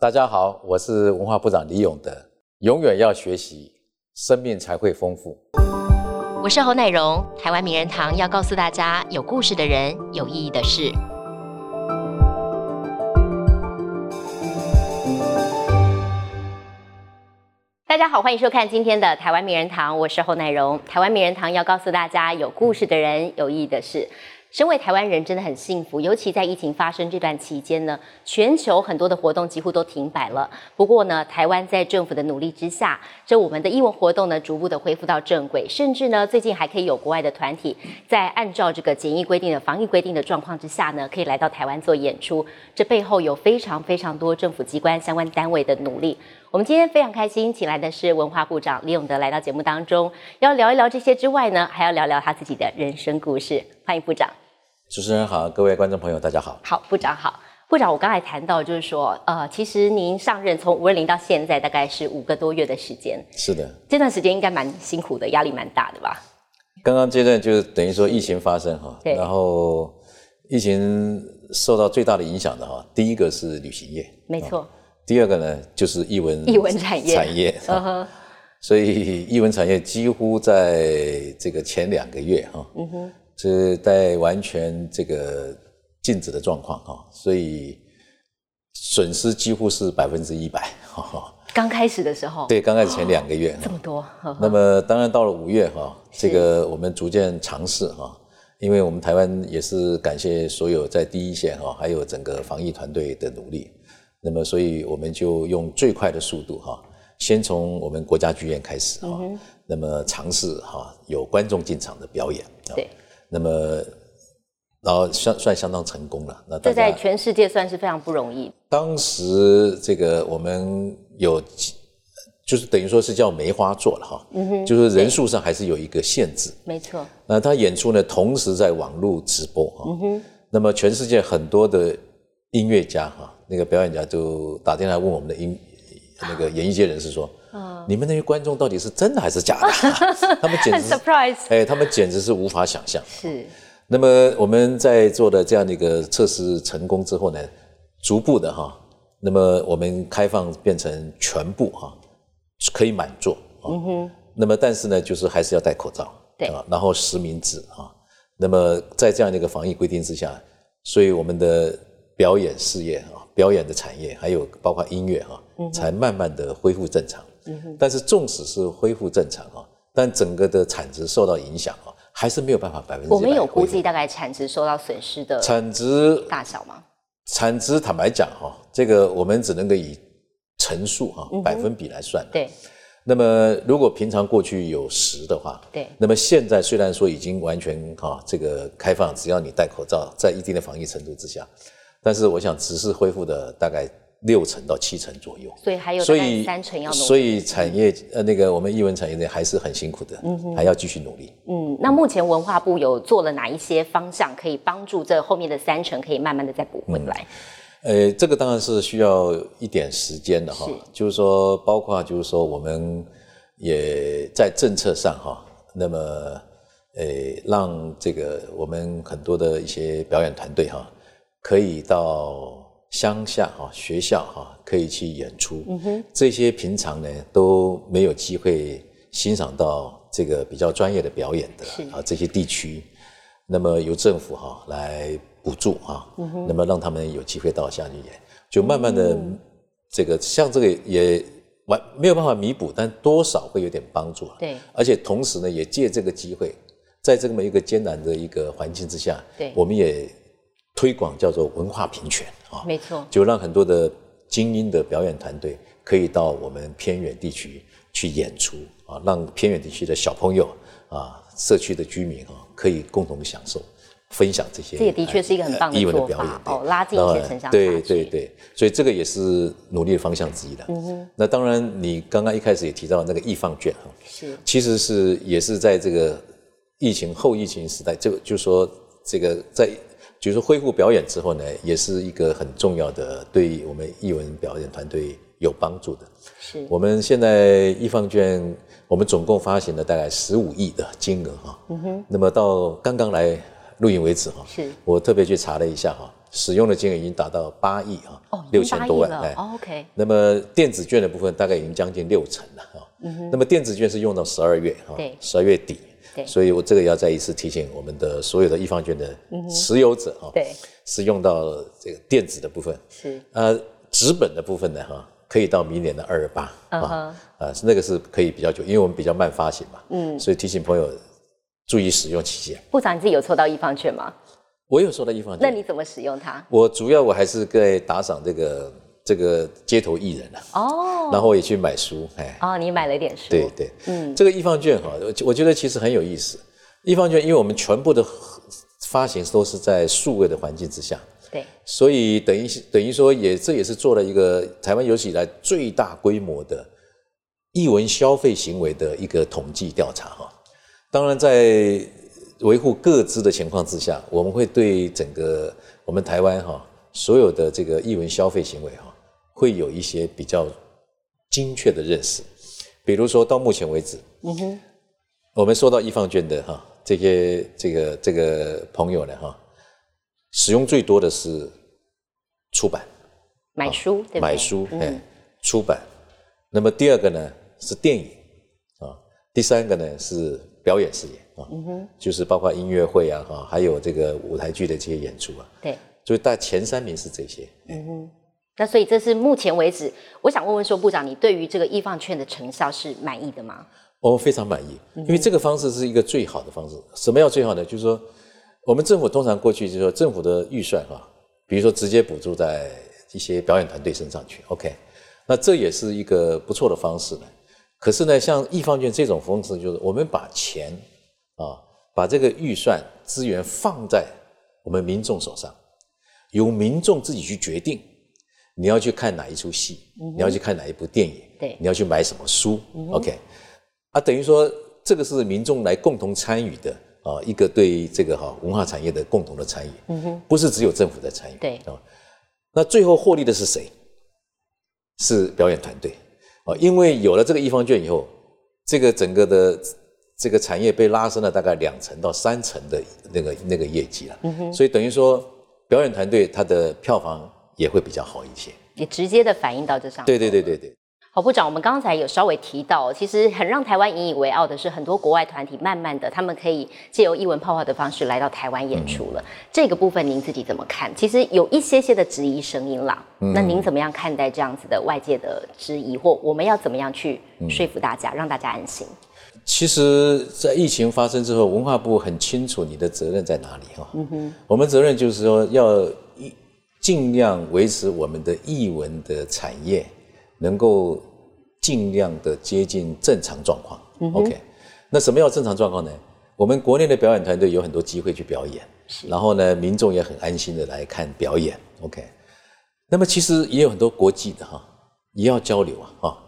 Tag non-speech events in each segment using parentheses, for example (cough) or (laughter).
大家好，我是文化部长李永德。永远要学习，生命才会丰富。我是侯乃荣，台湾名人堂要告诉大家：有故事的人，有意义的事。大家好，欢迎收看今天的台湾名人堂，我是侯乃荣。台湾名人堂要告诉大家：有故事的人，有意义的事。身为台湾人真的很幸福，尤其在疫情发生这段期间呢，全球很多的活动几乎都停摆了。不过呢，台湾在政府的努力之下，这我们的艺文活动呢逐步的恢复到正轨，甚至呢最近还可以有国外的团体在按照这个检疫规定的防疫规定的状况之下呢，可以来到台湾做演出。这背后有非常非常多政府机关相关单位的努力。我们今天非常开心，请来的是文化部长李永德来到节目当中，要聊一聊这些之外呢，还要聊聊他自己的人生故事。欢迎部长。主持人好，各位观众朋友，大家好。好，部长好。部长，我刚才谈到就是说，呃，其实您上任从五二零到现在大概是五个多月的时间。是的。这段时间应该蛮辛苦的，压力蛮大的吧？刚刚阶段就是等于说疫情发生哈，对。然后疫情受到最大的影响的哈，第一个是旅行业，没错。第二个呢就是艺文艺文产业产业。(laughs) 所以艺文产业几乎在这个前两个月哈，嗯哼。是在完全这个禁止的状况哈，所以损失几乎是百分之一百。刚开始的时候，对，刚开始前两个月这么多。那么当然到了五月哈，这个我们逐渐尝试哈，因为我们台湾也是感谢所有在第一线哈，还有整个防疫团队的努力。那么所以我们就用最快的速度哈，先从我们国家剧院开始哈，那么尝试哈有观众进场的表演。对。那么，然后相算相当成功了。那这在全世界算是非常不容易。当时这个我们有，就是等于说是叫梅花座了哈。嗯哼。就是人数上还是有一个限制。没错。那他演出呢，同时在网络直播哈。嗯哼。那么全世界很多的音乐家哈，那个表演家就打电话问我们的音那个演艺界人士说。你们那些观众到底是真的还是假的？(laughs) 他们简直 surprise，哎，他们简直是无法想象。是。那么我们在做的这样的一个测试成功之后呢，逐步的哈，那么我们开放变成全部哈，可以满座。嗯哼。那么但是呢，就是还是要戴口罩。对啊。然后实名制啊。那么在这样的一个防疫规定之下，所以我们的表演事业啊，表演的产业，还有包括音乐啊，才慢慢的恢复正常。但是纵使是恢复正常啊，但整个的产值受到影响啊，还是没有办法百分之。我们有估计大概产值受到损失的产值大小吗？产值坦白讲哈，这个我们只能够以乘数哈百分比来算。对。那么如果平常过去有十的话，对。那么现在虽然说已经完全哈这个开放，只要你戴口罩，在一定的防疫程度之下，但是我想只是恢复的大概。六成到七成左右，所以还有所以三成要努力。所以产业呃那个我们艺文产业内还是很辛苦的，嗯还要继续努力。嗯，那目前文化部有做了哪一些方向，可以帮助这后面的三成可以慢慢的再补回来？呃，这个当然是需要一点时间的哈。就是说，包括就是说，我们也在政策上哈，那么呃，让这个我们很多的一些表演团队哈，可以到。乡下哈学校哈可以去演出，这些平常呢都没有机会欣赏到这个比较专业的表演的啊这些地区，那么由政府哈来补助啊，那么让他们有机会到下去演，就慢慢的这个像这个也完没有办法弥补，但多少会有点帮助对，而且同时呢也借这个机会，在这么一个艰难的一个环境之下，对，我们也。推广叫做文化平权啊，没错，就让很多的精英的表演团队可以到我们偏远地区去演出啊，让偏远地区的小朋友啊、社区的居民啊，可以共同享受、分享这些。这也的确是一个很棒的表演哦，拉近一些城乡对对对，所以这个也是努力的方向之一的。嗯哼。那当然，你刚刚一开始也提到那个易放券哈，是，其实是也是在这个疫情后疫情时代，就就说这个在。就是恢复表演之后呢，也是一个很重要的，对我们艺文表演团队有帮助的。是我们现在易方券，我们总共发行了大概十五亿的金额哈。嗯哼。那么到刚刚来录影为止哈，是我特别去查了一下哈，使用的金额已经达到八亿啊，哦，六千多万。哎，OK。那么电子券的部分大概已经将近六成了啊。嗯哼那么电子券是用到十二月哈，对，十二月底。对。所以我这个要再一次提醒我们的所有的易方券的持有者哈，对，是用到这个电子的部分。是。呃，纸本的部分呢哈，可以到明年的二二八啊，啊，那个是可以比较久，因为我们比较慢发行嘛。嗯。所以提醒朋友注意使用期限。部长，你自己有抽到易方券吗？我有收到易方券，那你怎么使用它？我主要我还是在打赏这个这个街头艺人啊，哦，然后也去买书，哎，哦，你买了一点书，对对，嗯，这个易放券哈，我觉得其实很有意思。易放券，因为我们全部的发行都是在数位的环境之下，对，所以等于等于说也这也是做了一个台湾有史以来最大规模的译文消费行为的一个统计调查哈。当然在。维护各自的情况之下，我们会对整个我们台湾哈所有的这个译文消费行为哈，会有一些比较精确的认识。比如说到目前为止，嗯哼，我们收到易放券的哈这些这个这个朋友呢哈，使用最多的是出版，买书对买书哎，出版。那么第二个呢是电影啊，第三个呢是表演事业啊。嗯哼，就是包括音乐会啊，哈，还有这个舞台剧的这些演出啊。对，所以大前三名是这些。嗯哼，那所以这是目前为止，我想问问说，部长，你对于这个易放券的成效是满意的吗？我非常满意，因为这个方式是一个最好的方式。什么叫最好呢？就是说，我们政府通常过去就是说，政府的预算哈，比如说直接补助在一些表演团队身上去。OK，那这也是一个不错的方式呢。可是呢，像易放券这种方式，就是我们把钱。啊，把这个预算资源放在我们民众手上，由民众自己去决定，你要去看哪一出戏，你要去看哪一部电影，对，你要去买什么书，OK，啊，等于说这个是民众来共同参与的啊，一个对这个哈文化产业的共同的参与，嗯哼，不是只有政府在参与，对。啊，那最后获利的是谁？是表演团队啊，因为有了这个一方券以后，这个整个的。这个产业被拉升了大概两成到三成的那个那个业绩了，所以等于说表演团队它的票房也会比较好一些，也直接的反映到这上。对对对对对。郝部长，我们刚才有稍微提到，其实很让台湾引以为傲的是，很多国外团体慢慢的他们可以借由艺文泡泡的方式来到台湾演出了。这个部分您自己怎么看？其实有一些些的质疑声音啦，那您怎么样看待这样子的外界的质疑，或我们要怎么样去说服大家，让大家安心？其实，在疫情发生之后，文化部很清楚你的责任在哪里哈。嗯哼，我们责任就是说要尽量维持我们的译文的产业能够尽量的接近正常状况。OK，那什么叫正常状况呢？我们国内的表演团队有很多机会去表演，然后呢，民众也很安心的来看表演。OK，那么其实也有很多国际的哈，也要交流啊。哈，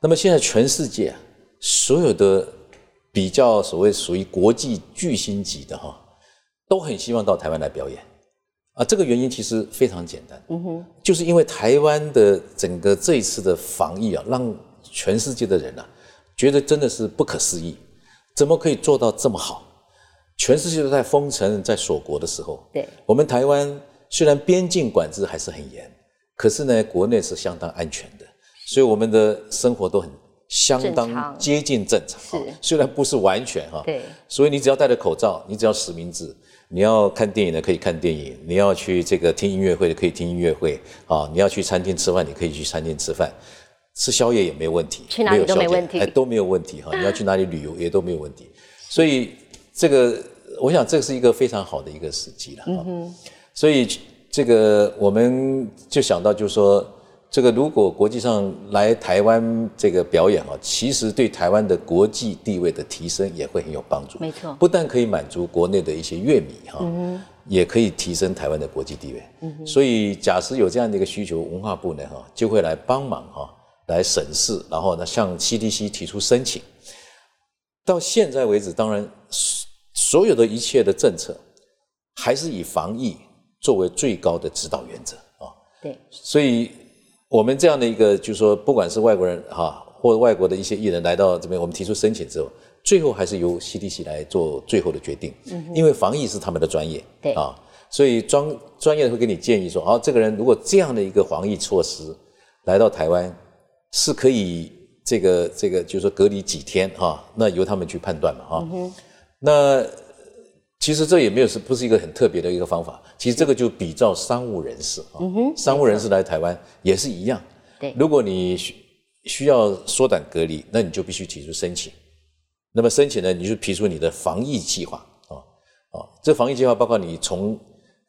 那么现在全世界啊，所有的比较所谓属于国际巨星级的哈，都很希望到台湾来表演，啊，这个原因其实非常简单，嗯哼，就是因为台湾的整个这一次的防疫啊，让全世界的人啊，觉得真的是不可思议，怎么可以做到这么好？全世界都在封城、在锁国的时候，对，我们台湾虽然边境管制还是很严，可是呢，国内是相当安全的，所以我们的生活都很。相当接近正常，是虽然不是完全哈，对，所以你只要戴着口罩，你只要实名制，你要看电影的可以看电影，你要去这个听音乐会的可以听音乐会啊，你要去餐厅吃饭，你可以去餐厅吃饭，吃宵夜也没有问题，去哪里都没问题，哎都没有问题哈，你要去哪里旅游也都没有问题，所以这个我想这是一个非常好的一个时机了哈，所以这个我们就想到就是说。这个如果国际上来台湾这个表演啊，其实对台湾的国际地位的提升也会很有帮助。没错，不但可以满足国内的一些乐迷哈，也可以提升台湾的国际地位。所以，假使有这样的一个需求，文化部呢哈就会来帮忙哈，来审视，然后呢向 CDC 提出申请。到现在为止，当然所有的一切的政策还是以防疫作为最高的指导原则啊。对，所以。我们这样的一个，就是说，不管是外国人哈，或者外国的一些艺人来到这边，我们提出申请之后，最后还是由 CDC 来做最后的决定，嗯，因为防疫是他们的专业，对。啊，所以专专业的会给你建议说，哦，这个人如果这样的一个防疫措施来到台湾，是可以这个这个就是说隔离几天哈，那由他们去判断嘛哈。那其实这也没有是不是一个很特别的一个方法，其实这个就比照商务人士啊，商务人士来台湾也是一样。对，如果你需需要缩短隔离，那你就必须提出申请。那么申请呢，你就提出你的防疫计划啊啊，这防疫计划包括你从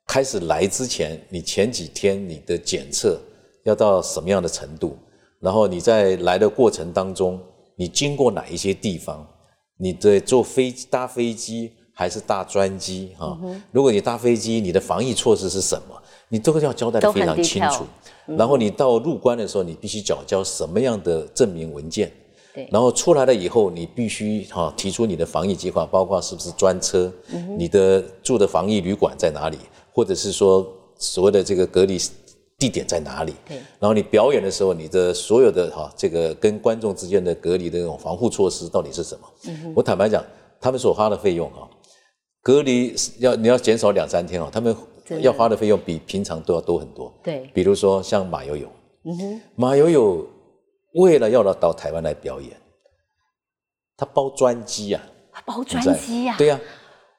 开始来之前，你前几天你的检测要到什么样的程度，然后你在来的过程当中，你经过哪一些地方，你的坐飞搭飞机。还是搭专机啊？如果你搭飞机，你的防疫措施是什么？你都要交代的非常清楚。然后你到入关的时候，你必须缴交什么样的证明文件？对。然后出来了以后，你必须哈提出你的防疫计划，包括是不是专车，你的住的防疫旅馆在哪里，或者是说所谓的这个隔离地点在哪里？对。然后你表演的时候，你的所有的哈这个跟观众之间的隔离的那种防护措施到底是什么？我坦白讲，他们所花的费用哈。隔离要你要减少两三天哦，他们要花的费用比平常都要多很多。对，比如说像马友友，嗯哼，马友友为了要到到台湾来表演，他包专机啊，包专机啊，对呀，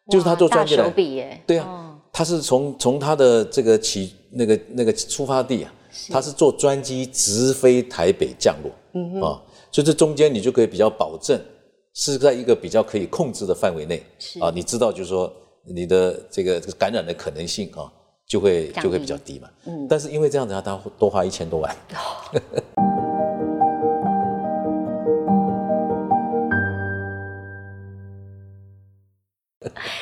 就是他做专机来，耶，对呀，他是从从他的这个起那个那个出发地啊，他是坐专机直飞台北降落，嗯哼，啊，所以这中间你就可以比较保证。是在一个比较可以控制的范围内，啊，你知道，就是说你的这个感染的可能性啊，就会就会比较低嘛。嗯。但是因为这样子，他多花一千多万。(laughs)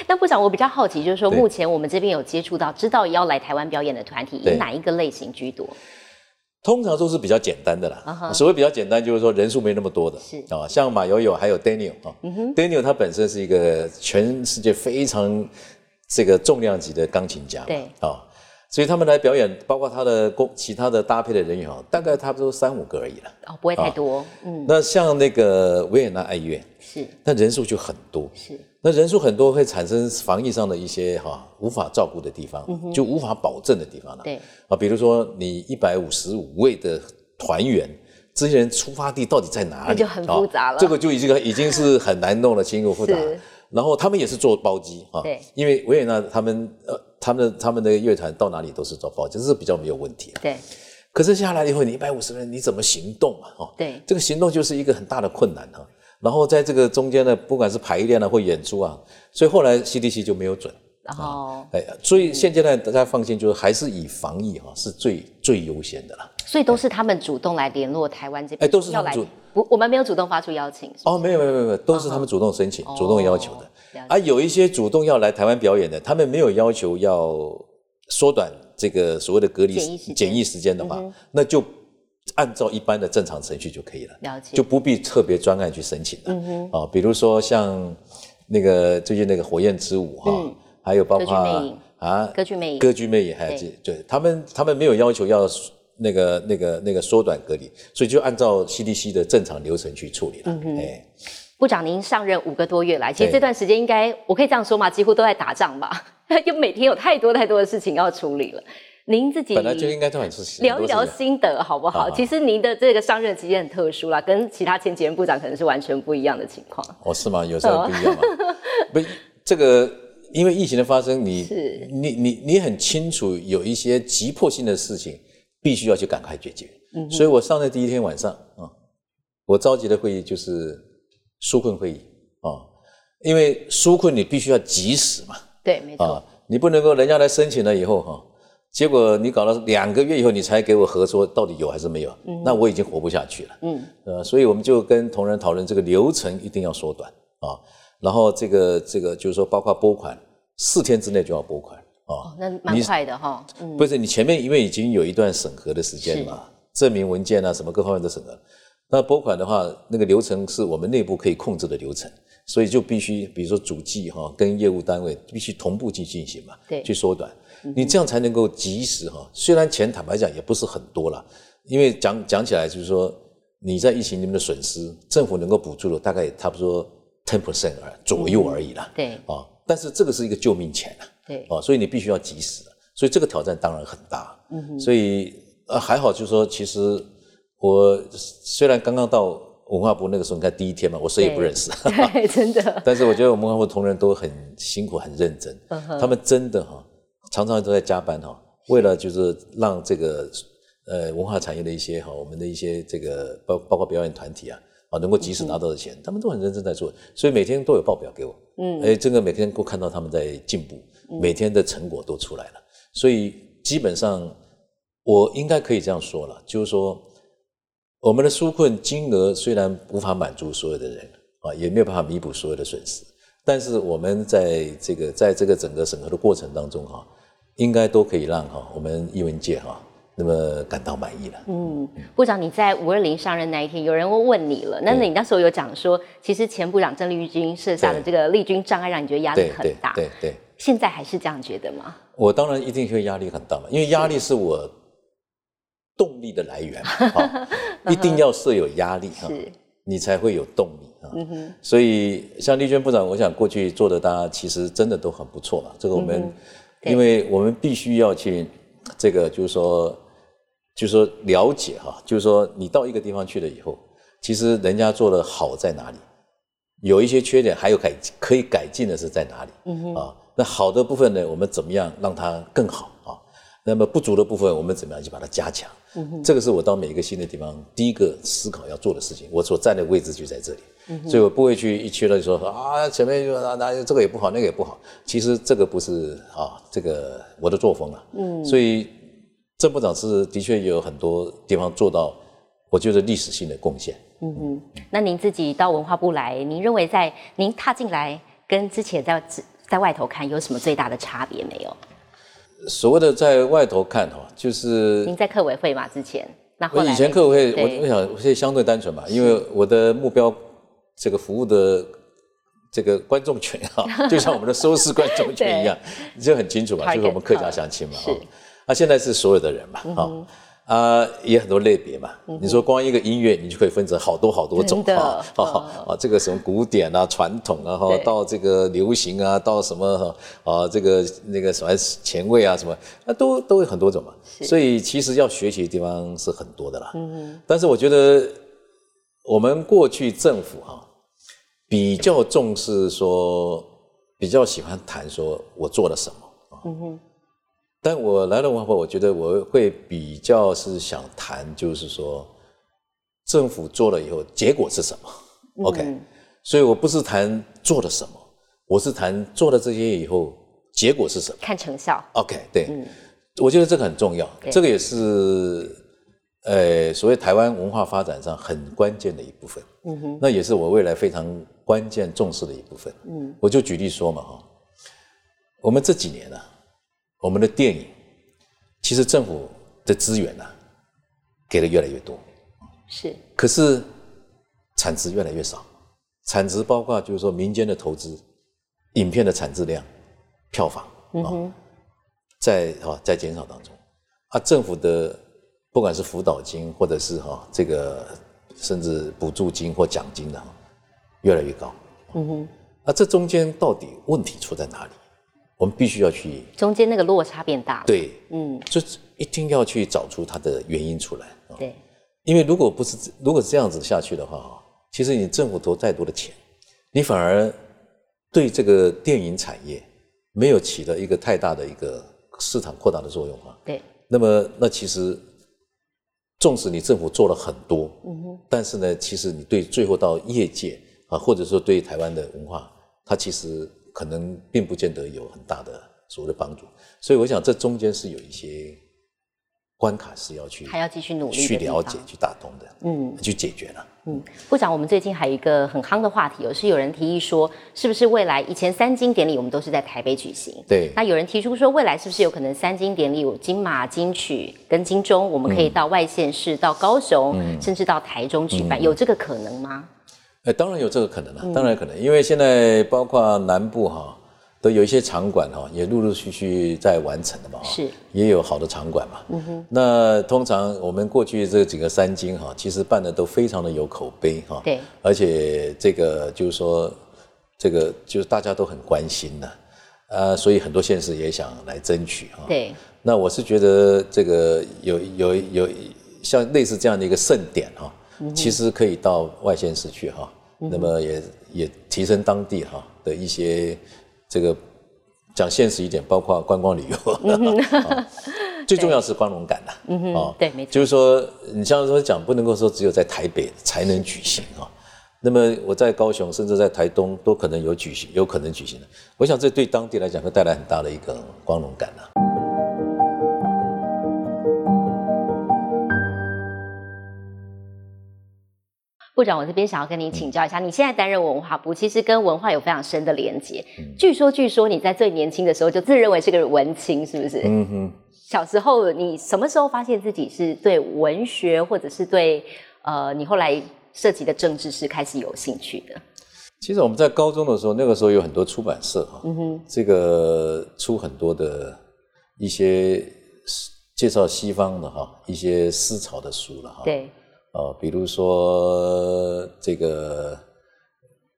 那部长，我比较好奇，就是说目前我们这边有接触到知道要来台湾表演的团体，以哪一个类型居多？通常都是比较简单的啦。所谓比较简单，就是说人数没那么多的。是啊，像马友友还有 Daniel 啊，Daniel 他本身是一个全世界非常这个重量级的钢琴家。对啊，所以他们来表演，包括他的工其他的搭配的人员啊，大概差不多三五个而已了。哦，不会太多。嗯。那像那个维也纳爱乐是，那人数就很多。是。那人数很多会产生防疫上的一些哈无法照顾的地方，就无法保证的地方了。对啊，比如说你一百五十五位的团员，这些人出发地到底在哪里？那就很复杂了。这个就已经已经是很难弄了，清楚复杂。然后他们也是做包机啊，对，因为维也纳他们呃他们他们的乐团到哪里都是做包机，这是比较没有问题。对。可是下来以后，你一百五十人你怎么行动啊？哦，对，这个行动就是一个很大的困难哈。然后在这个中间呢，不管是排练啊或演出啊，所以后来 CDC 就没有准。哦，哎，所以现阶段大家放心，就是还是以防疫哈是最最优先的了。所以都是他们主动来联络台湾这边，哎，都是他们主不，我们没有主动发出邀请。哦，没有没有没有都是他们主动申请、主动要求的。啊，有一些主动要来台湾表演的，他们没有要求要缩短这个所谓的隔离检疫时间的话，那就。按照一般的正常程序就可以了，了解，就不必特别专案去申请了。啊，比如说像那个最近那个火焰之舞哈，还有包括啊歌剧魅影，歌剧魅影还有这对。他们他们没有要求要那个那个那个缩短隔离，所以就按照 CDC 的正常流程去处理了。嗯哼，哎，部长您上任五个多月来，其实这段时间应该我可以这样说嘛，几乎都在打仗吧，(laughs) 就每天有太多太多的事情要处理了。您自己本来就应该都很出聊一聊心得好不好？其实您的这个上任期间很特殊啦，跟其他前几任部长可能是完全不一样的情况。哦，是吗？有时候不一样吗？不，这个因为疫情的发生，你你你你很清楚有一些急迫性的事情必须要去赶快解决。嗯，所以我上任第一天晚上啊，我召集的会议就是纾困会议啊，因为纾困你必须要及时嘛。对，没错。你不能够人家来申请了以后哈。结果你搞了两个月以后，你才给我核说到底有还是没有？嗯，那我已经活不下去了。嗯，呃，所以我们就跟同仁讨论这个流程一定要缩短啊。然后这个这个就是说，包括拨款四天之内就要拨款啊。那蛮快的哈。嗯，不是你前面因为已经有一段审核的时间嘛，证明文件啊什么各方面都审核。那拨款的话，那个流程是我们内部可以控制的流程，所以就必须比如说主计哈跟业务单位必须同步去进行嘛，对，去缩短。你这样才能够及时哈，虽然钱坦白讲也不是很多了，因为讲讲起来就是说你在疫情里面的损失，政府能够补助的大概差不多 ten percent 而左右而已啦。对啊，但是这个是一个救命钱啊。对，啊，所以你必须要及时，所以这个挑战当然很大。嗯哼，所以呃还好，就是说其实我虽然刚刚到文化部那个时候，你看第一天嘛，我谁也不认识，对，(laughs) 真的。(laughs) 但是我觉得我们文化部同仁都很辛苦、很认真，他们真的哈，常常都在加班哈，为了就是让这个呃文化产业的一些哈，我们的一些这个包包括表演团体啊。啊，能够及时拿到的钱，他们都很认真在做，所以每天都有报表给我。嗯，哎，这个每天都看到他们在进步，每天的成果都出来了。所以基本上，我应该可以这样说了，就是说，我们的纾困金额虽然无法满足所有的人啊，也没有办法弥补所有的损失，但是我们在这个在这个整个审核的过程当中哈，应该都可以让哈我们艺文界哈。那么感到满意了。嗯，部长，你在五二零上任那一天，有人会问你了。那你那时候有讲说，其实前部长郑丽君设下的这个立军障碍，让你觉得压力很大。对对。现在还是这样觉得吗？我当然一定会压力很大嘛，因为压力是我动力的来源嘛。一定要设有压力哈，你才会有动力啊。嗯哼。所以像丽娟部长，我想过去做的，大家其实真的都很不错嘛。这个我们，因为我们必须要去这个，就是说。就是说了解哈，就是说你到一个地方去了以后，其实人家做的好在哪里，有一些缺点还有改可以改进的是在哪里？嗯哼啊，那好的部分呢，我们怎么样让它更好啊？那么不足的部分，我们怎么样去把它加强？嗯哼，这个是我到每一个新的地方第一个思考要做的事情。我所站的位置就在这里，所以我不会去一去了就说啊前面就那那这个也不好，那个也不好。其实这个不是啊，这个我的作风啊。嗯，所以。郑部长是的确有很多地方做到，我觉得历史性的贡献。嗯嗯，那您自己到文化部来，您认为在您踏进来跟之前在在外头看有什么最大的差别没有？所谓的在外头看哈，就是您在客委会嘛之前，那我以前客委会，我我想现在相对单纯嘛，因为我的目标这个服务的这个观众群哈，(laughs) 就像我们的收视观众群一样，就很清楚嘛，就是我们客家乡亲嘛，是。那现在是所有的人嘛，哈。啊，也很多类别嘛。你说光一个音乐，你就可以分成好多好多种啊，啊，这个什么古典啊、传统啊，哈，到这个流行啊，到什么啊，这个那个什么前卫啊，什么，那都都有很多种嘛。所以其实要学习的地方是很多的啦。嗯但是我觉得我们过去政府哈比较重视说，比较喜欢谈说我做了什么嗯哼。但我来了文化部，我觉得我会比较是想谈，就是说政府做了以后结果是什么？OK，所以我不是谈做了什么，我是谈做了这些以后结果是什么？看成效。OK，对，我觉得这个很重要，这个也是呃所谓台湾文化发展上很关键的一部分。嗯哼，那也是我未来非常关键重视的一部分。嗯，我就举例说嘛哈，我们这几年呢。我们的电影，其实政府的资源呢，给的越来越多，是，可是产值越来越少，产值包括就是说民间的投资，影片的产质量，票房啊，在哈在减少当中，啊，政府的不管是辅导金或者是哈这个甚至补助金或奖金的，越来越高，嗯哼，那这中间到底问题出在哪里？我们必须要去中间那个落差变大了。对，嗯，就一定要去找出它的原因出来。对，因为如果不是如果这样子下去的话，哈，其实你政府投再多的钱，你反而对这个电影产业没有起到一个太大的一个市场扩大的作用啊。对。那么，那其实纵使你政府做了很多，嗯哼，但是呢，其实你对最后到业界啊，或者说对台湾的文化，它其实。可能并不见得有很大的所谓的帮助，所以我想这中间是有一些关卡是要去还要继续努力去了解、去打通的，嗯，去解决了。嗯，部长，我们最近还有一个很夯的话题，有是有人提议说，是不是未来以前三金典礼我们都是在台北举行？对。那有人提出说，未来是不是有可能三金典礼有金马、金曲跟金钟，我们可以到外县市、到高雄，甚至到台中举办，有这个可能吗？哎，当然有这个可能了，当然可能，因为现在包括南部哈，都有一些场馆哈，也陆陆续续在完成的嘛，是，也有好的场馆嘛。嗯哼。那通常我们过去这几个三金哈，其实办的都非常的有口碑哈。对。而且这个就是说，这个就是大家都很关心的。呃，所以很多县市也想来争取哈。对，那我是觉得这个有有有像类似这样的一个盛典哈，其实可以到外县市去哈，那么也也提升当地哈的一些这个讲现实一点，包括观光旅游，啊 (laughs) 最重要是光荣感呐。嗯哦，对，没错，就是说，你像说讲，不能够说只有在台北才能举行啊。那么我在高雄，甚至在台东都可能有举行，有可能举行的。我想这对当地来讲会带来很大的一个光荣感啊。部长，我这边想要跟你请教一下，你现在担任文化部，其实跟文化有非常深的连接。嗯据说，据说你在最年轻的时候就自认为是个文青，是不是？嗯哼。小时候，你什么时候发现自己是对文学，或者是对呃，你后来涉及的政治是开始有兴趣的？其实我们在高中的时候，那个时候有很多出版社哈，嗯哼，这个出很多的一些介绍西方的哈一些思潮的书了哈。。对，呃，比如说这个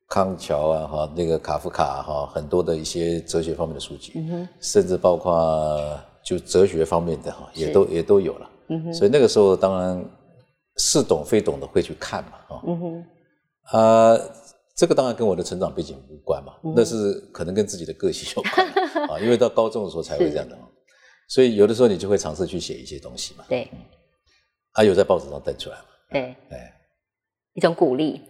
康桥啊哈，那个卡夫卡哈，很多的一些哲学方面的书籍，甚至包括就哲学方面的哈，也都也都有了。嗯哼，所以那个时候当然似懂非懂的会去看嘛哈。嗯哼，啊、这个当然跟我的成长背景无关嘛，嗯。那是可能跟自己的个性有关 (laughs) 啊，因为到高中的时候才会这样的嘛，所以有的时候你就会尝试去写一些东西嘛，对。还、有在报纸上登出来嘛，对，哎，一种鼓励，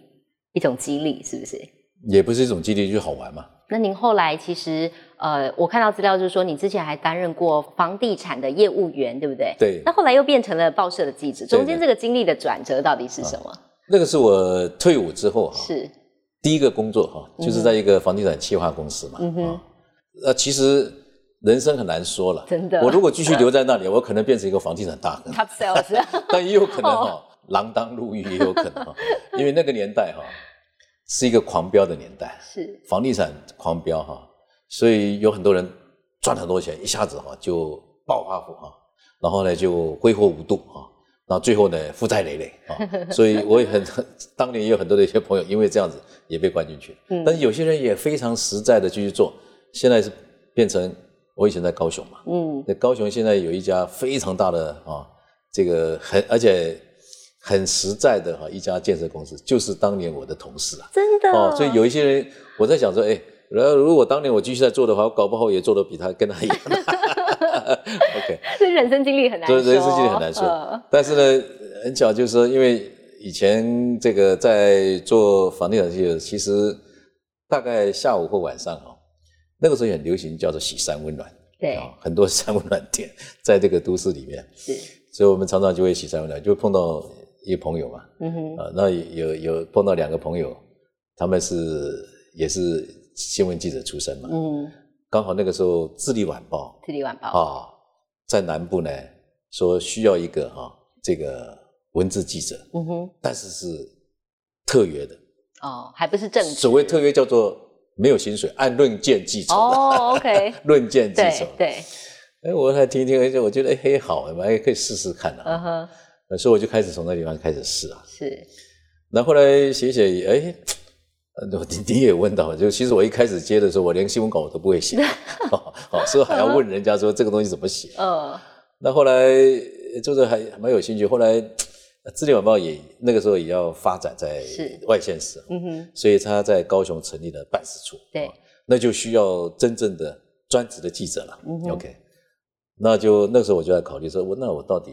一种激励，是不是？也不是一种激励，就是好玩嘛。那您后来其实呃，我看到资料就是说，你之前还担任过房地产的业务员，对不对？对。那后来又变成了报社的记者，中间这个经历的转折到底是什么？那个是我退伍之后哈，是，第一个工作哈，就是在一个房地产企划公司嘛，嗯哼。啊，那其实人生很难说了，真的。我如果继续留在那里，我可能变成一个房地产大亨，top sales，(laughs) 但也有可能 (laughs) 哦。哈，锒铛入狱也有可能哈，(laughs) 因为那个年代哈是一个狂飙的年代，是。房地产狂飙哈，所以有很多人赚很多钱，一下子哈就暴发户哈，然后呢就挥霍无度哈，然后最后呢负债累累啊，(laughs) 所以我也很 (laughs) 当年也有很多的一些朋友因为这样子也被关进去，嗯。但是有些人也非常实在的继续做，现在是变成我以前在高雄嘛，嗯，那高雄现在有一家非常大的啊，这个很而且很实在的哈、一家建设公司，就是当年我的同事啊。真的哦，所以有一些人我在想说，哎，然后如果当年我继续在做的话，我搞不好也做的比他跟他一样。(laughs) OK，(laughs) 这人生经历很难说，人生经历很难说。呃但是呢，很巧就是说，因为以前这个在做房地产业，其实大概下午或晚上哈、那个时候也很流行叫做洗三温暖。对啊，很多 (laughs) 三温暖店在这个都市里面，是，所以我们常常就会洗三温暖，就碰到一个朋友嘛，嗯哼，啊，那有有碰到两个朋友，他们是也是新闻记者出身嘛，嗯，刚好那个时候《智利晚报《智利晚报》》啊，在南部呢说需要一个哈、这个文字记者，嗯哼，但是是特约的，哦，还不是正职，所谓特约叫做没有薪水，按论件计酬的，哦，OK，(laughs) 论件计酬。对，哎，我来听一听，而且我觉得哎嘿好，我们还可以试试看嗯啊。哼，所以我就开始从那地方开始试啊。是，那后来写一写，哎，呃你你也问到，就其实我一开始接的时候，我连新闻稿我都不会写，(laughs) 哦，哦所以还要问人家说这个东西怎么写。嗯，那后来就是还还蛮有兴趣，后来呃《智利晚报》也那个时候也要发展在外县市，嗯哼，所以他在高雄成立了办事处。对哦那就需要真正的专职的记者了。嗯哼 OK，那就那时候我就在考虑说，我那我到底，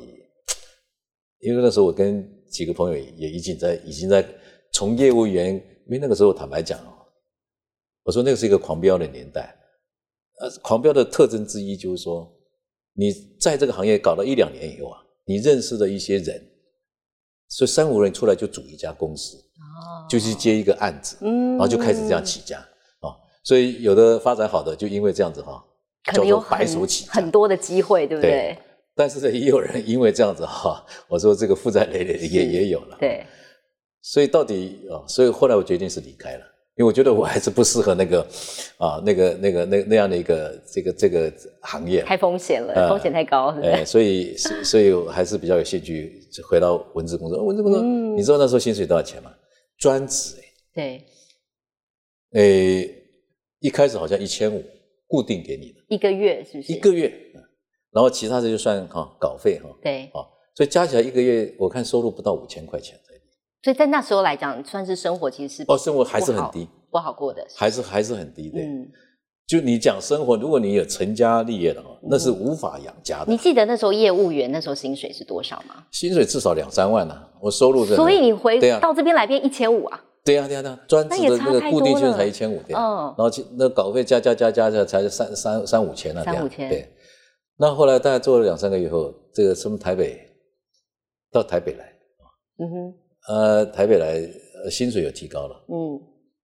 因为那时候我跟几个朋友也已经在已经在从业务员，因为那个时候坦白讲哦，我说那个是一个狂飙的年代，呃，狂飙的特征之一就是说，你在这个行业搞了一两年以后啊，你认识的一些人，所以三五人出来就组一家公司，哦，就去接一个案子，嗯，然后就开始这样起家啊、哦所以有的发展好的，就因为这样子哈、叫可能有做白手起家很多的机会，对不对对？但是呢，也有人因为这样子哈、我说这个负债累累的也也有了。对，所以到底啊、所以后来我决定是离开了，因为我觉得我还是不适合那个啊那个那个那那样的一个这个这个行业。太风险了，呃风险太高，对？所以所以所以我还是比较有兴趣回到文字工作。文字工作，嗯你知道那时候薪水多少钱吗？专职哎。对，诶，一开始好像一千五，固定给你的，一个月是不是？一个月，嗯然后其他的就算哈稿费哈，对，啊，所以加起来一个月我看收入不到五千块钱所以在那时候来讲，算是生活其实是哦，生活还是很低，不好过的。还是还是很低的。嗯，就你讲生活，如果你有成家立业的话，那是无法养家的你，记得那时候业务员那时候薪水是多少吗？薪水至少两三万呢，我收入所以你回到这边来变一千五啊？对呀对呀对呀，专职的那个固定薪水才一千五，对呀，嗯然后其那稿费加加加加加才三三三五千啊，三五千对。那后来大概做了两三个月后，这个从台北到台北来，嗯哼，呃，台北来呃薪水有提高了，嗯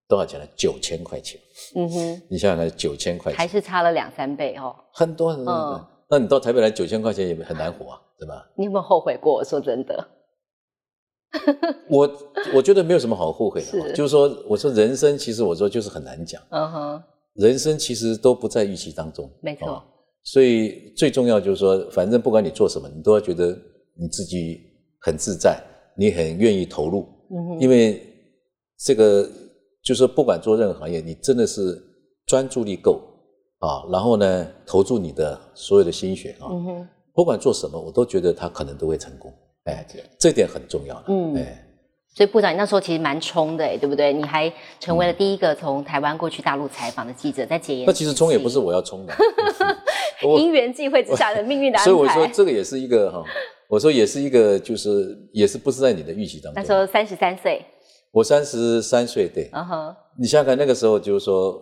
多少钱呢？九千块钱，嗯哼，你想想看，九千块钱还钱是差了两三倍哦。很多很多。嗯那你到台北来九千块钱也很难活啊，对吧？你有没有后悔过？我说真的，我我觉得没有什么好后悔的就是说，我说人生其实我说就是很难讲，嗯哼，人生其实都不在预期当中，没错哦所以最重要就是说，反正不管你做什么，你都要觉得你自己很自在，你很愿意投入，嗯哼，因为这个就是，不管做任何行业，你真的是专注力够啊，然后呢，投注你的所有的心血啊，嗯哼，不管做什么，我都觉得他可能都会成功，哎，这点很重要了，嗯。哎。所以部长，你那时候其实蛮冲的，哎，对不对？你还成为了第一个从台湾过去大陆采访的记者，在解严。那其实冲也不是我要冲的，(laughs) 我因缘际会之下的命运的安排。(laughs) 所以我说这个也是一个哈，我说也是一个，就是也是不是在你的预期当中。那时候三十三岁，我三十三岁，对，嗯哼，你想想看，那个时候就是说，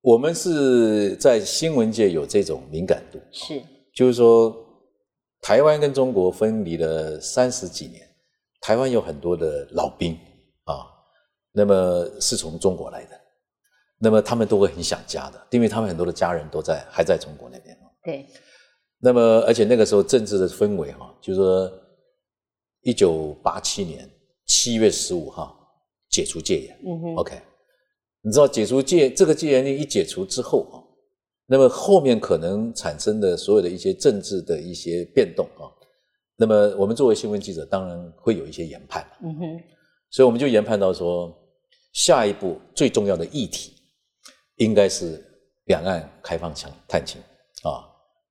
我们是在新闻界有这种敏感度，是，就是说，台湾跟中国分离了三十几年，台湾有很多的老兵啊，那么是从中国来的，那么他们都会很想家的，因为他们很多的家人都在还在中国那边。对，那么，而且那个时候政治的氛围哈，就是说，一九八七年七月十五号解除戒严、嗯哼，o k 你知道解除戒这个戒严令一解除之后啊，那么后面可能产生的所有的一些政治的一些变动啊，那么我们作为新闻记者，当然会有一些研判，嗯哼，所以我们就研判到说，下一步最重要的议题应该是两岸开放强探亲啊，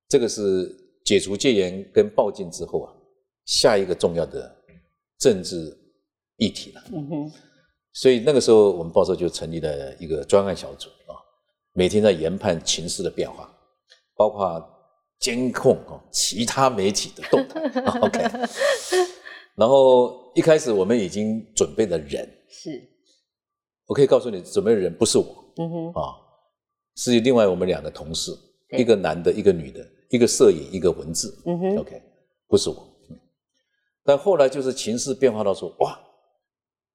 这个是解除戒严跟报禁之后啊，下一个重要的政治议题了。嗯哼，所以那个时候我们报社就成立了一个专案小组啊，每天在研判情势的变化，包括监控哦其他媒体的动态。(laughs) OK，然后一开始我们已经准备了人，是，我可以告诉你，准备的人不是我嗯哼，啊，是另外我们两个同事，一个男的，一个女的，一个摄影，一个文字。嗯哼，OK，不是我。嗯但后来就是情势变化到说，哇，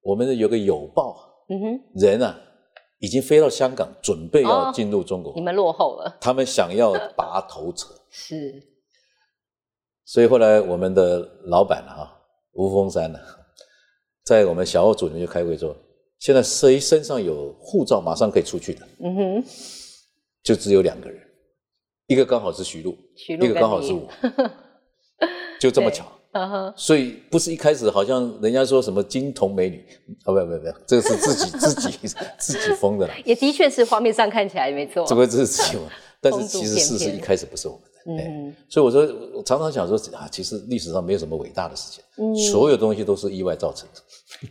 我们有个友报嗯哼，人啊，已经飞到香港，准备要哦。进入中国，你们落后了，他们想要拔头筹，是，所以后来我们的老板啊，吴峰山呢、在我们小号组里面就开会说，现在谁身上有护照，马上可以出去的，嗯哼，就只有两个人，一个刚好是徐璐，徐璐一个刚好是我，(laughs) 就这么对巧。嗯哼，所以不是一开始好像人家说什么金童美女啊，不不不，这个是自己 (laughs) 自己自己封的啦，也的确是画面上看起来没错，这个这是自己封，但是其实事实一开始不是我们嗯所以我说，我常常想说啊，其实历史上没有什么伟大的事情，嗯所有东西都是意外造成的。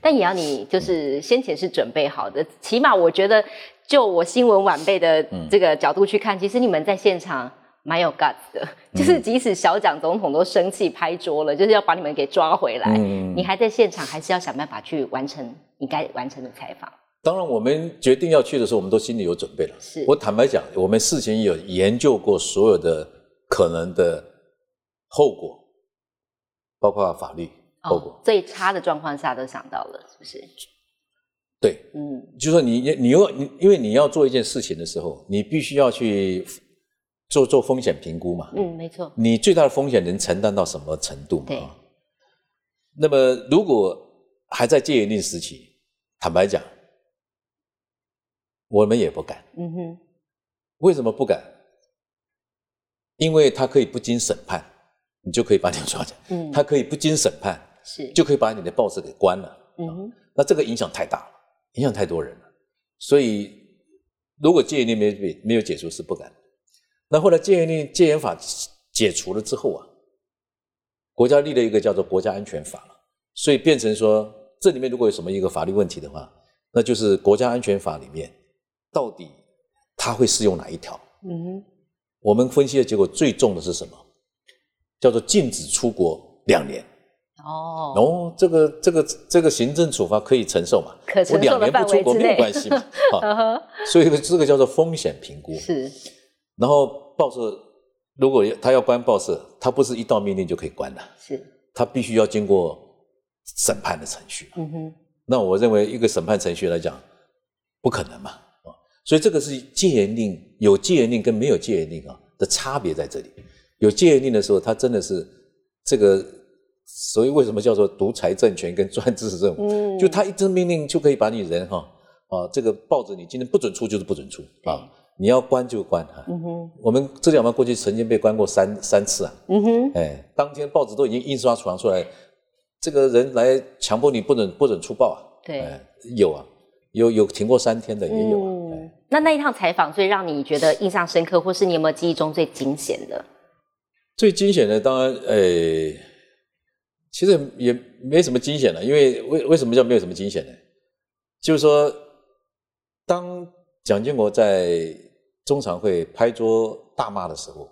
但也要你 (laughs) 就是先前是准备好的，起码我觉得，就我新闻晚辈的这个角度去看，其实你们在现场蛮有 guts 的，就是即使小蒋总统都生气拍桌了，就是要把你们给抓回来，嗯你还在现场，还是要想办法去完成你该完成的采访。当然，我们决定要去的时候，我们都心里有准备了。是我坦白讲，我们事前有研究过所有的可能的后果，包括法律后果。哦，最差的状况下都想到了，是不是？对，嗯，就是说你你又你因为你要做一件事情的时候，你必须要去做做风险评估嘛。嗯，没错，你最大的风险能承担到什么程度嘛？对啊那么如果还在戒严令时期，坦白讲，我们也不敢。嗯哼，为什么不敢？因为他可以不经审判，你就可以把你抓起来；嗯，他可以不经审判，是，就可以把你的报纸给关了。嗯，那这个影响太大了，影响太多人了。所以，如果戒严令没没没有解除是不敢。那后来戒严令、戒严法解除了之后啊，国家立了一个叫做国家安全法了，所以变成说，这里面如果有什么一个法律问题的话，那就是国家安全法里面到底它会适用哪一条？嗯哼，我们分析的结果最重的是什么？叫做禁止出国两年。哦，哦，这个这个这个行政处罚可以承受嘛？可承受的范围之内，(laughs) 没有关系嘛。(laughs) 啊，所以这个这个叫做风险评估。是。然后报社如果他要关报社，他不是一道命令就可以关的，是。他必须要经过审判的程序。嗯哼。那我认为一个审判程序来讲，不可能嘛。啊，所以这个是戒严令有戒严令跟没有戒严令啊的差别在这里。有戒严令的时候，他真的是这个。所以为什么叫做独裁政权跟专制政府？嗯，就他一支命令就可以把你人哈啊，这个报纸你今天不准出就是不准出啊，你要关就关哈。嗯哼，我们这两班过去曾经被关过三三次啊。嗯哼，哎，当天报纸都已经印刷传出来，这个人来强迫你不准不准出报啊。对，有啊，有有停过三天的也有啊。那那一趟采访最让你觉得印象深刻，或是你有没有记忆中最惊险的？最惊险的当然诶。其实也没什么惊险了，因为为为什么叫没有什么惊险呢？就是说，当蒋经国在中常会拍桌大骂的时候，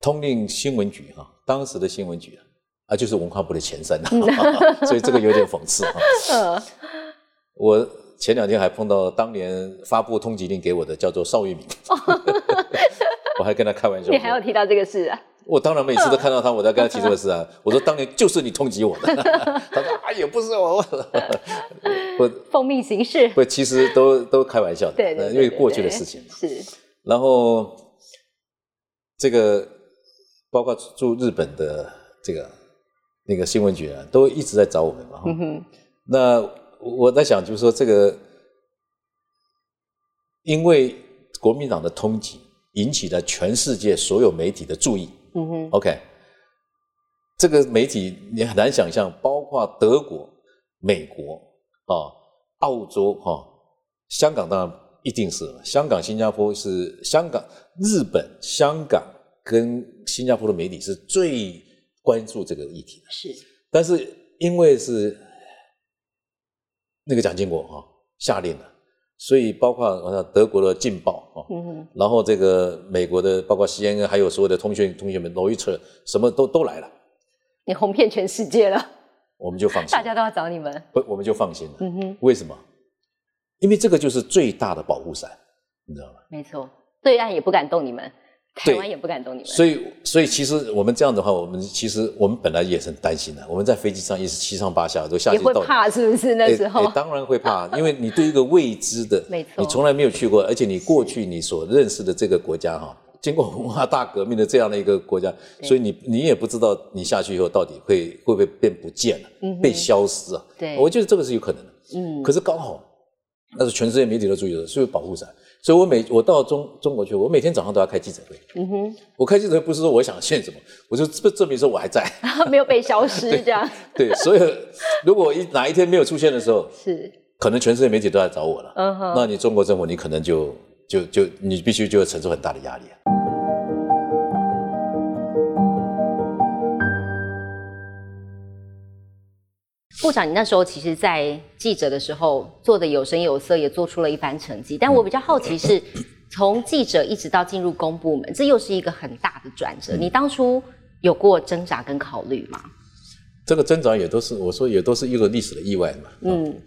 通令新闻局哈，当时的新闻局啊，啊就是文化部的前身呐，(laughs) 所以这个有点讽刺哈。(laughs) 我前两天还碰到当年发布通缉令给我的叫做邵玉明，(laughs) 我还跟他开玩笑，你还要提到这个事啊？我当然每次都看到他，我在跟他提这个事啊。(laughs) 我说当年就是你通缉我的，(laughs) 他说啊也不是我，我奉命行事。不，其实都都开玩笑的，对对，因为过去的事情是。然后这个包括住日本的这个那个新闻局啊，都一直在找我们嘛。嗯哼。那我在想，就是说这个，因为国民党的通缉引起了全世界所有媒体的注意。嗯哼，OK，这个媒体你很难想象，包括德国、美国啊、澳洲哈、香港当然一定是香港、新加坡是香港、日本、香港跟新加坡的媒体是最关注这个议题的。是，但是因为是那个蒋经国哈下令了。所以包括好像德国的《劲报》啊，然后这个美国的，包括 CNN，还有所有的通讯同学们，罗伊彻什么都都来了，你红遍全世界了，我们就放心，大家都要找你们，不，我们就放心了。嗯哼，为什么？因为这个就是最大的保护伞，你知道吗？没错，对岸也不敢动你们。台湾也不敢动你们，所以所以其实我们这样的话，我们其实我们本来也是很担心的。我们在飞机上也是七上八下，都下去。也会怕是不是那时候？当然会怕，因为你对一个未知的，(laughs) 你从来没有去过，而且你过去你所认识的这个国家哈，经过文化大革命的这样的一个国家，所以你你也不知道你下去以后到底会会不会变不见了，被消失啊？对，我觉得这个是有可能的。嗯，可是刚好那是全世界媒体都注意的，所以保护伞。所以，我每我到中中国去，我每天早上都要开记者会。嗯哼，我开记者会不是说我想献什么，我就证明说我还在，(laughs) 没有被消失 (laughs) 这样。对，所以如果一哪一天没有出现的时候，是可能全世界媒体都在找我了。嗯哼，那你中国政府，你可能就就就你必须就要承受很大的压力。部长，你那时候其实，在记者的时候做的有声有色，也做出了一番成绩。但我比较好奇是，从记者一直到进入公部门，这又是一个很大的转折。你当初有过挣扎跟考虑吗？这个挣扎也都是，我说也都是一个历史的意外嘛。嗯，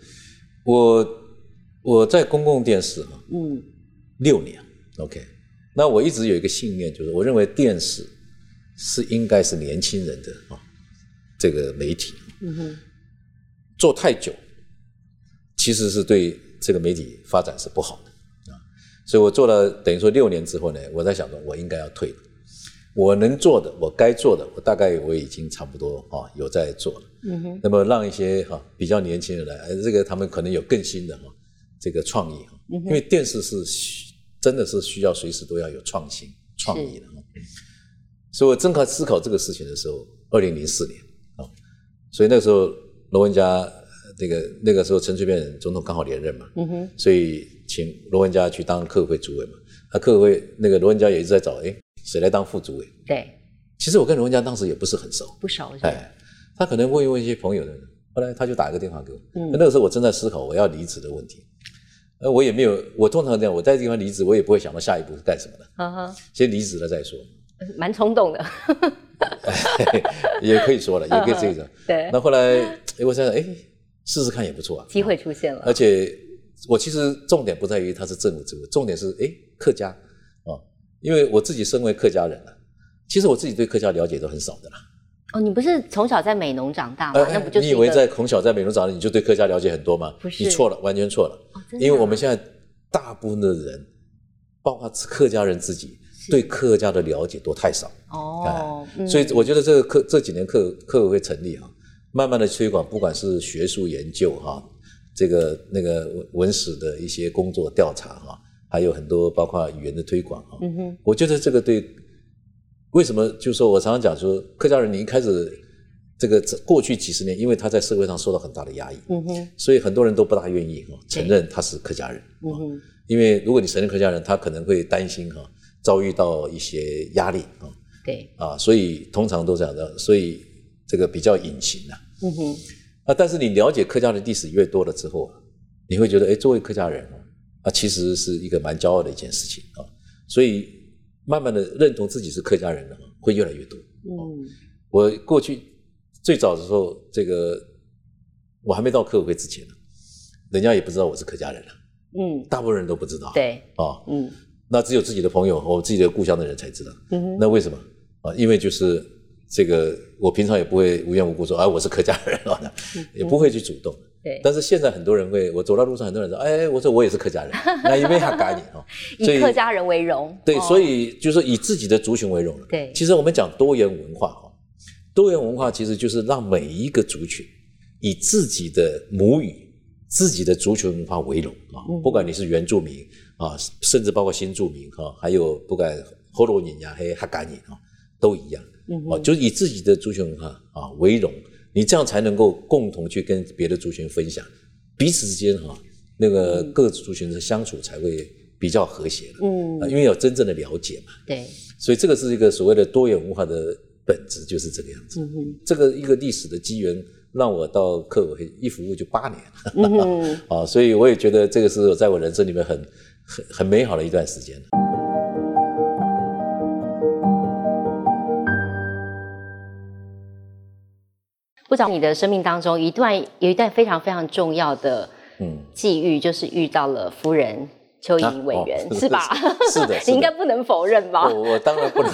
我我在公共电视哈，嗯，六年，OK。那我一直有一个信念，就是我认为电视是应该是年轻人的啊，这个媒体。嗯哼。做太久，其实是对这个媒体发展是不好的啊，所以我做了等于说六年之后呢，我在想着我应该要退了。我能做的，我该做的，我大概我已经差不多啊有在做了。嗯哼。那么让一些哈比较年轻人来，这个他们可能有更新的哈这个创意哈，因为电视是真的是需要随时都要有创新创意的哈。所以我正在思考这个事情的时候，二零零四年啊，所以那时候。罗文嘉，那个那个时候陈水扁总统刚好连任嘛，嗯哼，所以请罗文嘉去当客会主委嘛。啊，客委会那个罗文嘉也一直在找，哎，谁来当副主委？对，其实我跟罗文嘉当时也不是很熟，不熟，哎，他可能问一问一些朋友的，后来他就打一个电话给我，嗯，那个时候我正在思考我要离职的问题，呃，我也没有，我通常这样，我在这地方离职，我也不会想到下一步是干什么的，哈哈，先离职了再说，蛮冲动的，(laughs) 也可以说了，也可以这个，对，那后来，哎，我想想，哎，试试看也不错啊，机会出现了，而且。我其实重点不在于他是政府职务，重点是哎客家啊，因为我自己身为客家人啊，其实我自己对客家了解都很少的啦。哦，你不是从小在美农长大吗？那不就你以为在从小在美农长大你就对客家了解很多吗？不是，你错了，完全错了。因为我们现在大部分的人，包括客家人自己，对客家的了解都太少。哦，所以我觉得这个客这几年客客委会成立哈，慢慢的推广，不管是学术研究哈。这个那个文文史的一些工作调查哈，还有很多包括语言的推广哈。嗯哼，我觉得这个对，为什么就是说我常常讲说客家人，你一开始这个过去几十年，因为他在社会上受到很大的压抑，嗯哼，所以很多人都不大愿意哈承认他是客家人。嗯哼，因为如果你承认客家人，他可能会担心哈遭遇到一些压力啊。对，啊，所以通常都这样的，所以这个比较隐形呐。嗯哼。啊！但是你了解客家的历史越多了之后，你会觉得，哎，作为客家人啊，其实是一个蛮骄傲的一件事情啊。所以慢慢的认同自己是客家人的会越来越多。嗯，我过去最早的时候，这个我还没到客委会之前呢，人家也不知道我是客家人了。嗯，大部分人都不知道。对，啊，嗯，那只有自己的朋友和自己的故乡的人才知道。嗯，那为什么啊？因为就是。这个我平常也不会无缘无故说，哎，我是客家人啊，(laughs) (laughs) 也不会去主动。对。但是现在很多人会，我走到路上，很多人说，哎，我说我也是客家人，(laughs) 那因为他改你哈，以客家人为荣。对，所以就是以自己的族群为荣了。对。其实我们讲多元文化哈，多元文化其实就是让每一个族群以自己的母语、自己的族群文化为荣啊，不管你是原住民啊，甚至包括新住民哈，还有不管霍罗尼呀、黑哈嘎尼啊，都一样。哦，就是以自己的族群文化啊为荣，你这样才能够共同去跟别的族群分享，彼此之间哈那个各族群的相处才会比较和谐了。嗯，因为有真正的了解嘛。对，所以这个是一个所谓的多元文化的本质，就是这个样子。嗯哼，这个一个历史的机缘让我到客委会一服务就八年。嗯 (laughs) 啊，所以我也觉得这个是在我人生里面很很很美好的一段时间。部长，你的生命当中一段有一段非常非常重要的际遇，就是遇到了夫人邱莹委员，是吧？是的，(laughs) 你应该不能否认吧？我我当然不能。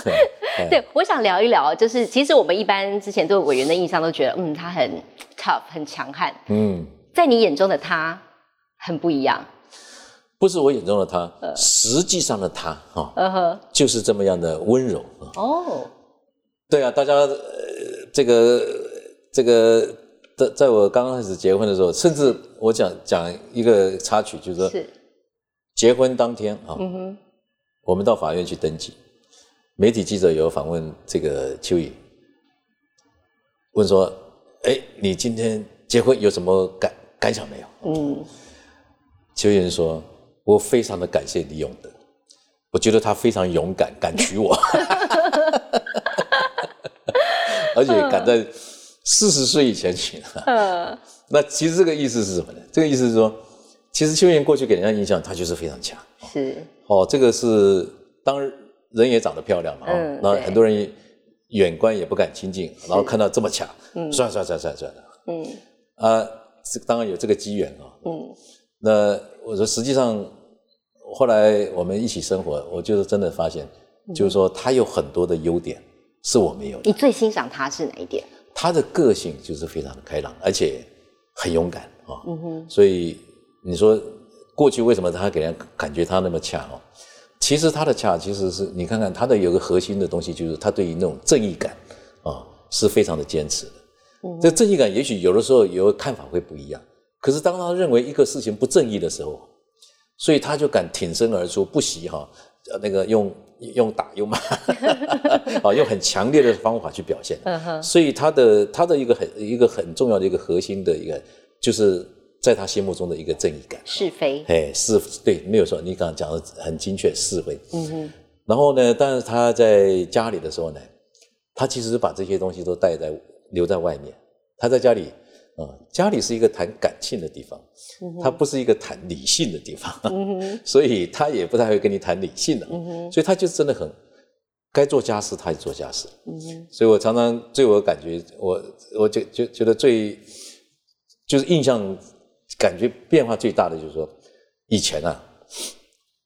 (laughs) 对，我想聊一聊，就是其实我们一般之前对委员的印象都觉得，嗯，他很 tough，很强悍。嗯，在你眼中的他很不一样。不是我眼中的他，实际上的他，哈，就是这么样的温柔。哦，对啊，大家呃，这个。这个在在我刚开始结婚的时候，甚至我讲讲一个插曲，就是说，结婚当天啊，我们到法院去登记，媒体记者有访问这个邱颖，问说：“哎，你今天结婚有什么感感想没有？”嗯，邱颖说：“我非常的感谢李永德，我觉得他非常勇敢，敢娶我，(laughs) 而且敢在。”四十岁以前娶的，嗯，(laughs) 那其实这个意思是什么呢？这个意思是说，其实邱莹过去给人家印象，她就是非常强，是。哦，这个是当人也长得漂亮嘛，嗯，那很多人远观也不敢亲近，然后看到这么强，嗯，算算算算算了，嗯，啊，这当然有这个机缘啊，嗯，那我说实际上后来我们一起生活，我就是真的发现，就是说他有很多的优点是我没有的。你最欣赏他是哪一点？他的个性就是非常的开朗，而且很勇敢啊。嗯哼。所以你说过去为什么他给人感觉他那么恰哦？其实他的恰其实是你看看他的有个核心的东西，就是他对于那种正义感啊是非常的坚持的。嗯。这正义感也许有的时候有看法会不一样，可是当他认为一个事情不正义的时候，所以他就敢挺身而出，不惜哈那个用。用打用骂，(laughs) 啊，用很强烈的方法去表现，所以他的他的一个很一个很重要的一个核心的一个，就是在他心目中的一个正义感，是非，哎，是，对，没有错，你刚刚讲的很精确，是非。嗯哼。然后呢，但是他在家里的时候呢，他其实把这些东西都带在留在外面。他在家里啊，家里是一个谈感性的地方，他不是一个谈理性的地方，(laughs) 所以他也不太会跟你谈理性的。所以他就真的很该做家事，他就做家事。所以我常常对我感觉，我我就就觉得最就是印象。感觉变化最大的就是说，以前啊，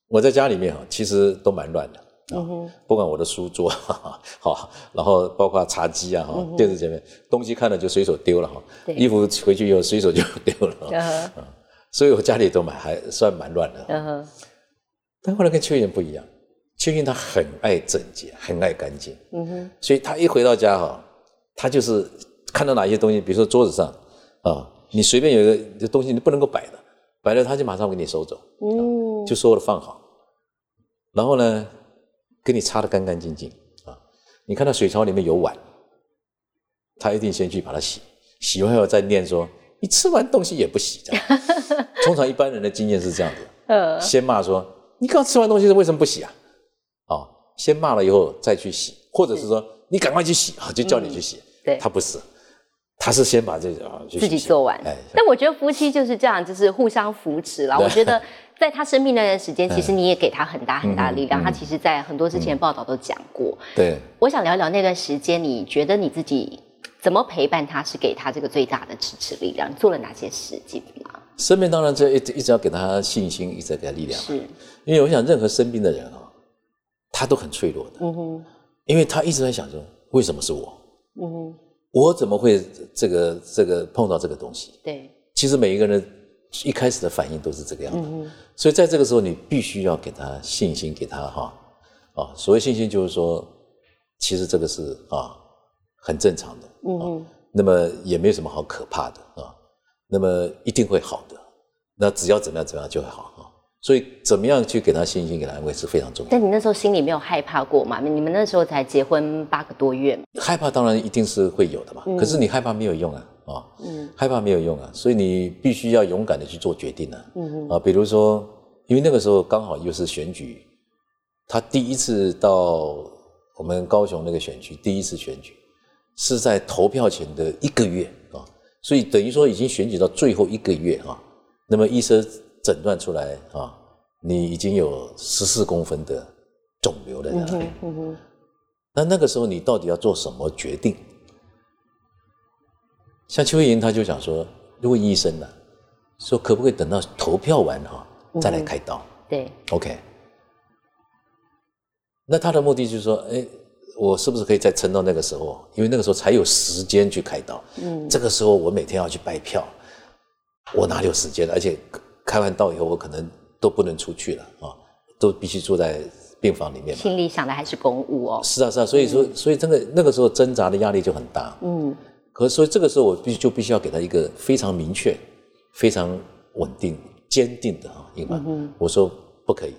我在家里面啊，其实都蛮乱的啊。不管我的书桌，(laughs) 好，然后包括茶几啊，哈，电视前面东西看了就随手丢了哈。衣服回去以后随手就丢了 (laughs) 嗯。所以我家里都蛮还算蛮乱的。嗯但后来跟邱云不一样，邱燕她很爱整洁，很爱干净。嗯哼。所以她一回到家哈，她就是看到哪些东西，比如说桌子上啊。你随便有一个东西，你不能够摆的，摆了他就马上给你收走，嗯，就所有的放好，然后呢，给你擦得干干净净啊。你看到水槽里面有碗，他一定先去把它洗，洗完后再念说：“你吃完东西也不洗。”这样，(laughs) 通常一般人的经验是这样子，呃，先骂说：“你刚吃完东西是为什么不洗啊？”啊，先骂了以后再去洗，或者是说：“你赶快去洗啊，就叫你去洗。”对，他不是。他是先把这个啊自己做完，但我觉得夫妻就是这样，就是互相扶持啦。(laughs) 我觉得在他生病那段时间，其实你也给他很大很大的力量。他其实，在很多之前报道都讲过。对，我想聊聊那段时间，你觉得你自己怎么陪伴他，是给他这个最大的支持力量？做了哪些事记得吗？生病当然这一直一直要给他信心，一直给他力量。是，因为我想任何生病的人啊，他都很脆弱的。嗯哼，因为他一直在想说，为什么是我？嗯哼。我怎么会这个这个碰到这个东西？对，其实每一个人一开始的反应都是这个样子，所以在这个时候你必须要给他信心，给他哈啊，所谓信心就是说，其实这个是啊很正常的，嗯，那么也没有什么好可怕的啊，那么一定会好的，那只要怎么样怎么样就会好啊。所以，怎么样去给他信心、给他安慰是非常重要。但你那时候心里没有害怕过吗？你们那时候才结婚八个多月，害怕当然一定是会有的嘛。可是你害怕没有用啊，啊，嗯害怕没有用啊，所以你必须要勇敢的去做决定啊。嗯啊，比如说，因为那个时候刚好又是选举，他第一次到我们高雄那个选区，第一次选举是在投票前的一个月啊，所以等于说已经选举到最后一个月啊，那么医生。诊断出来啊，你已经有十四公分的肿瘤了。那那个时候你到底要做什么决定？像邱莹他就想说，如果医生呢，说可不可以等到投票完哈再来开刀？对，OK。那他的目的就是说，哎，我是不是可以再撑到那个时候？因为那个时候才有时间去开刀。嗯，这个时候我每天要去拜票，我哪里有时间？而且。开完刀以后，我可能都不能出去了啊，都必须住在病房里面。心里想的还是公务哦。是啊，是啊，所以说，所以真的那个时候挣扎的压力就很大。嗯。可是，所以这个时候我必须就必须要给他一个非常明确、非常稳定、坚定的啊，因为我说不可以，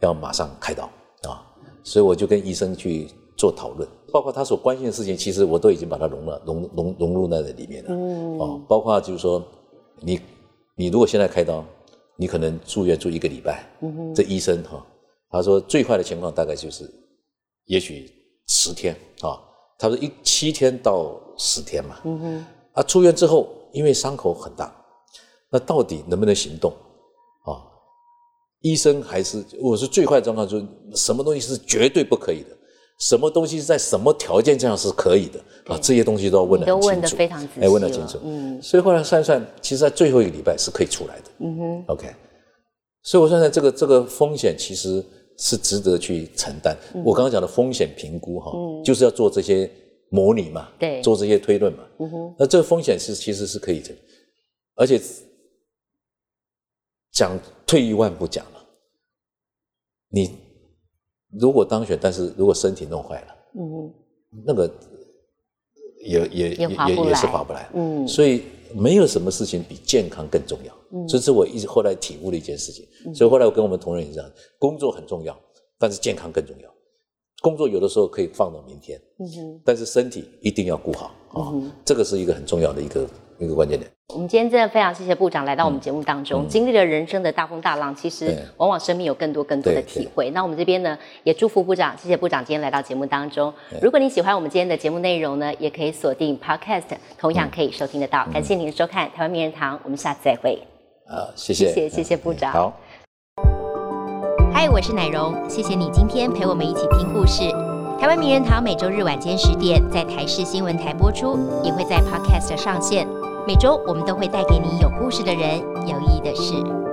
要马上开刀啊。所以我就跟医生去做讨论，包括他所关心的事情，其实我都已经把它融了、融融融入在里面了。嗯。哦，包括就是说，你你如果现在开刀。你可能住院住一个礼拜，这医生哈，他说最坏的情况大概就是，也许十天啊，他说一七天到十天嘛，嗯哼啊出院之后，因为伤口很大，那到底能不能行动啊？医生还是我是最坏状况就是什么东西是绝对不可以的。什么东西在什么条件这样是可以的啊？这些东西都要问得很清楚，哎，问得清楚。嗯，所以后来算算，其实在最后一个礼拜是可以出来的。嗯哼，OK。所以我算算这个这个风险其实是值得去承担。我刚刚讲的风险评估哈，就是要做这些模拟嘛，对，做这些推论嘛。嗯哼，那这个风险是其实是可以的，而且讲退一万步讲了，你。如果当选，但是如果身体弄坏了，嗯，那个也也也也也是划不来，嗯，所以没有什么事情比健康更重要，嗯，这是我一直后来体悟的一件事情，所以后来我跟我们同仁也这样，工作很重要，但是健康更重要，工作有的时候可以放到明天，嗯哼，但是身体一定要顾好啊，这个是一个很重要的一个一个关键点。我们今天真的非常谢谢部长来到我们节目当中，经历了人生的大风大浪，其实往往生命有更多更多的对体会。那我们这边呢，也祝福部长，谢谢部长今天来到节目当中。如果你喜欢我们今天的节目内容呢，也可以锁定 Podcast，同样可以收听得到。感谢您的收看《台湾名人堂》，我们下次再会。啊，谢谢，谢谢谢谢部长好。嗨，我是奶荣，谢谢你今天陪我们一起听故事。台湾名人堂每周日晚间十点在台视新闻台播出，也会在 Podcast 上线。每周我们都会带给你有故事的人，有意义的事。